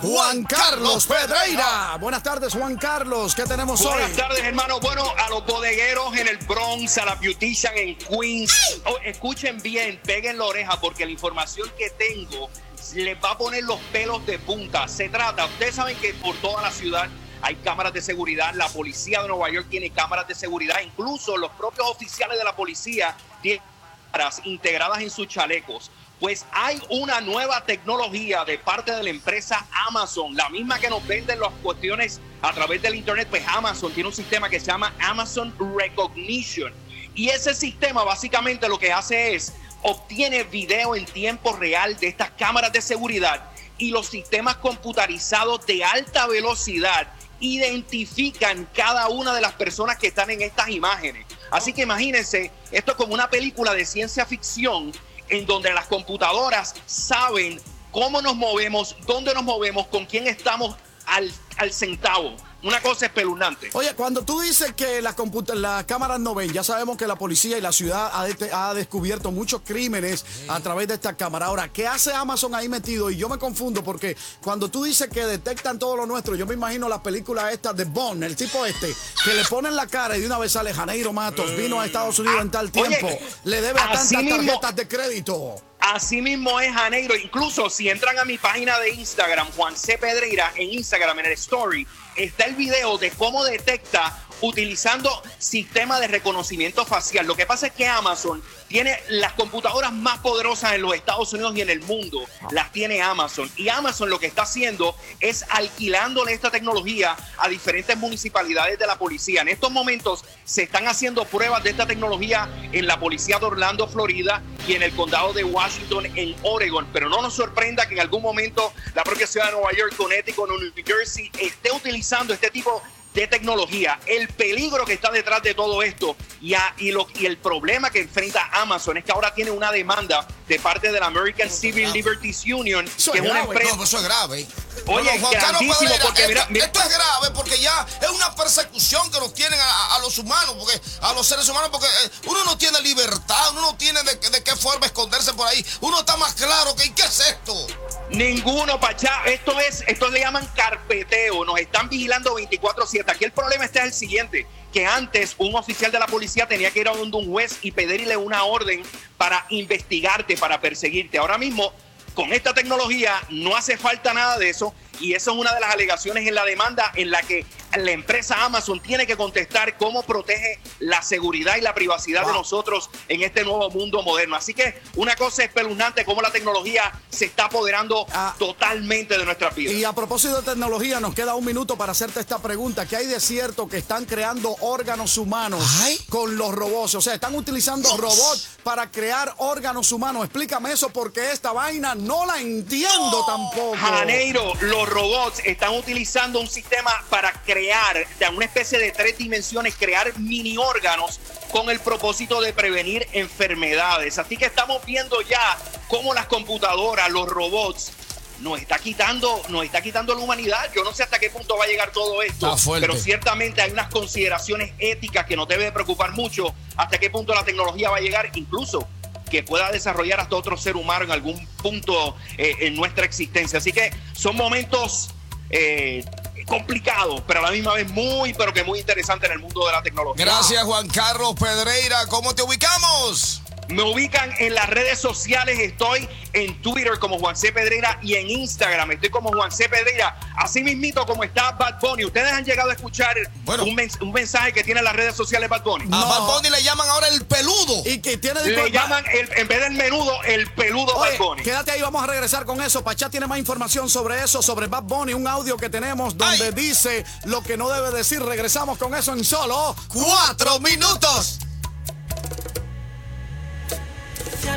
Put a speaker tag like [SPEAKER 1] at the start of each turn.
[SPEAKER 1] Juan Carlos Pedreira. Buenas tardes, Juan Carlos. ¿Qué tenemos hoy?
[SPEAKER 2] Buenas tardes, hermano. Bueno, a los bodegueros en el Bronx, a la Beautician en Queens. Oh, escuchen bien, peguen la oreja porque la información que tengo les va a poner los pelos de punta. Se trata, ustedes saben que por toda la ciudad hay cámaras de seguridad. La policía de Nueva York tiene cámaras de seguridad. Incluso los propios oficiales de la policía tienen cámaras integradas en sus chalecos. Pues hay una nueva tecnología de parte de la empresa Amazon, la misma que nos venden las cuestiones a través del Internet. Pues Amazon tiene un sistema que se llama Amazon Recognition. Y ese sistema básicamente lo que hace es obtiene video en tiempo real de estas cámaras de seguridad y los sistemas computarizados de alta velocidad identifican cada una de las personas que están en estas imágenes. Así que imagínense, esto es como una película de ciencia ficción en donde las computadoras saben cómo nos movemos, dónde nos movemos, con quién estamos al, al centavo. Una cosa espeluznante.
[SPEAKER 1] Oye, cuando tú dices que las, las cámaras no ven, ya sabemos que la policía y la ciudad ha, ha descubierto muchos crímenes a través de esta cámara. Ahora, ¿qué hace Amazon ahí metido? Y yo me confundo porque cuando tú dices que detectan todo lo nuestro, yo me imagino la película esta de Bond, el tipo este, que le ponen la cara y de una vez sale Janeiro Matos, vino a Estados Unidos en tal tiempo, le debe a tantas tarjetas de crédito.
[SPEAKER 2] Así mismo es Janeiro. Incluso si entran a mi página de Instagram, Juan C. Pedreira, en Instagram, en el story, está el video de cómo detecta utilizando sistema de reconocimiento facial. Lo que pasa es que Amazon tiene las computadoras más poderosas en los Estados Unidos y en el mundo. Las tiene Amazon. Y Amazon lo que está haciendo es alquilándole esta tecnología a diferentes municipalidades de la policía. En estos momentos se están haciendo pruebas de esta tecnología en la policía de Orlando, Florida y en el condado de Washington, en Oregon. Pero no nos sorprenda que en algún momento la propia ciudad de Nueva York, Connecticut o New Jersey esté utilizando este tipo de tecnología, el peligro que está detrás de todo esto y, y, lo, y el problema que enfrenta Amazon es que ahora tiene una demanda de parte de la American Civil Liberties Union, que es una empresa...
[SPEAKER 3] eso es grave.
[SPEAKER 2] Oye, grandísimo porque
[SPEAKER 3] esto, esto, es grave porque ya es una persecución que nos tienen a, los humanos, porque a los seres humanos, porque eh, uno no tiene libertad, uno no tiene de, de qué forma esconderse por ahí, uno está más claro que ¿qué es esto?
[SPEAKER 2] Ninguno, Pachá. Esto es, esto le llaman carpeteo. Nos están vigilando 24-7. Aquí el problema está es el siguiente: que antes un oficial de la policía tenía que ir a donde un juez y pedirle una orden para investigarte, para perseguirte. Ahora mismo, con esta tecnología, no hace falta nada de eso. Y eso es una de las alegaciones en la demanda en la que la empresa Amazon tiene que contestar cómo protege la seguridad y la privacidad de nosotros en este nuevo mundo moderno. Así que una cosa espeluznante cómo la tecnología se está apoderando ah. totalmente de nuestra vida.
[SPEAKER 1] Y a propósito de tecnología, nos queda un minuto para hacerte esta pregunta. ¿Qué hay de cierto que están creando órganos humanos con los robots? O sea, están utilizando robots para crear órganos humanos. Explícame eso porque esta vaina no la entiendo tampoco.
[SPEAKER 2] Janeiro, los robots están utilizando un sistema para crear crear, de una especie de tres dimensiones, crear mini órganos con el propósito de prevenir enfermedades. Así que estamos viendo ya cómo las computadoras, los robots, nos está quitando, nos está quitando la humanidad. Yo no sé hasta qué punto va a llegar todo esto, pero ciertamente hay unas consideraciones éticas que nos debe preocupar mucho hasta qué punto la tecnología va a llegar, incluso que pueda desarrollar hasta otro ser humano en algún punto eh, en nuestra existencia. Así que son momentos eh, complicado, pero a la misma vez muy, pero que muy interesante en el mundo de la tecnología.
[SPEAKER 3] Gracias, Juan Carlos Pedreira. ¿Cómo te ubicamos?
[SPEAKER 2] Me ubican en las redes sociales, estoy en Twitter como Juan C. Pedreira y en Instagram estoy como Juan C. Pedreira. Así mismito como está Bad Bunny. Ustedes han llegado a escuchar un, mensaje que tiene las redes sociales Bad Bunny.
[SPEAKER 3] A Bad Bunny le llaman ahora el peludo.
[SPEAKER 1] Y que tiene
[SPEAKER 2] Le llaman, en vez del menudo, el peludo Bad Bunny.
[SPEAKER 1] Quédate ahí, vamos a regresar con eso. Pachá tiene más información sobre eso, sobre Bad Bunny, un audio que tenemos donde dice lo que no debe decir. Regresamos con eso en solo
[SPEAKER 3] cuatro minutos.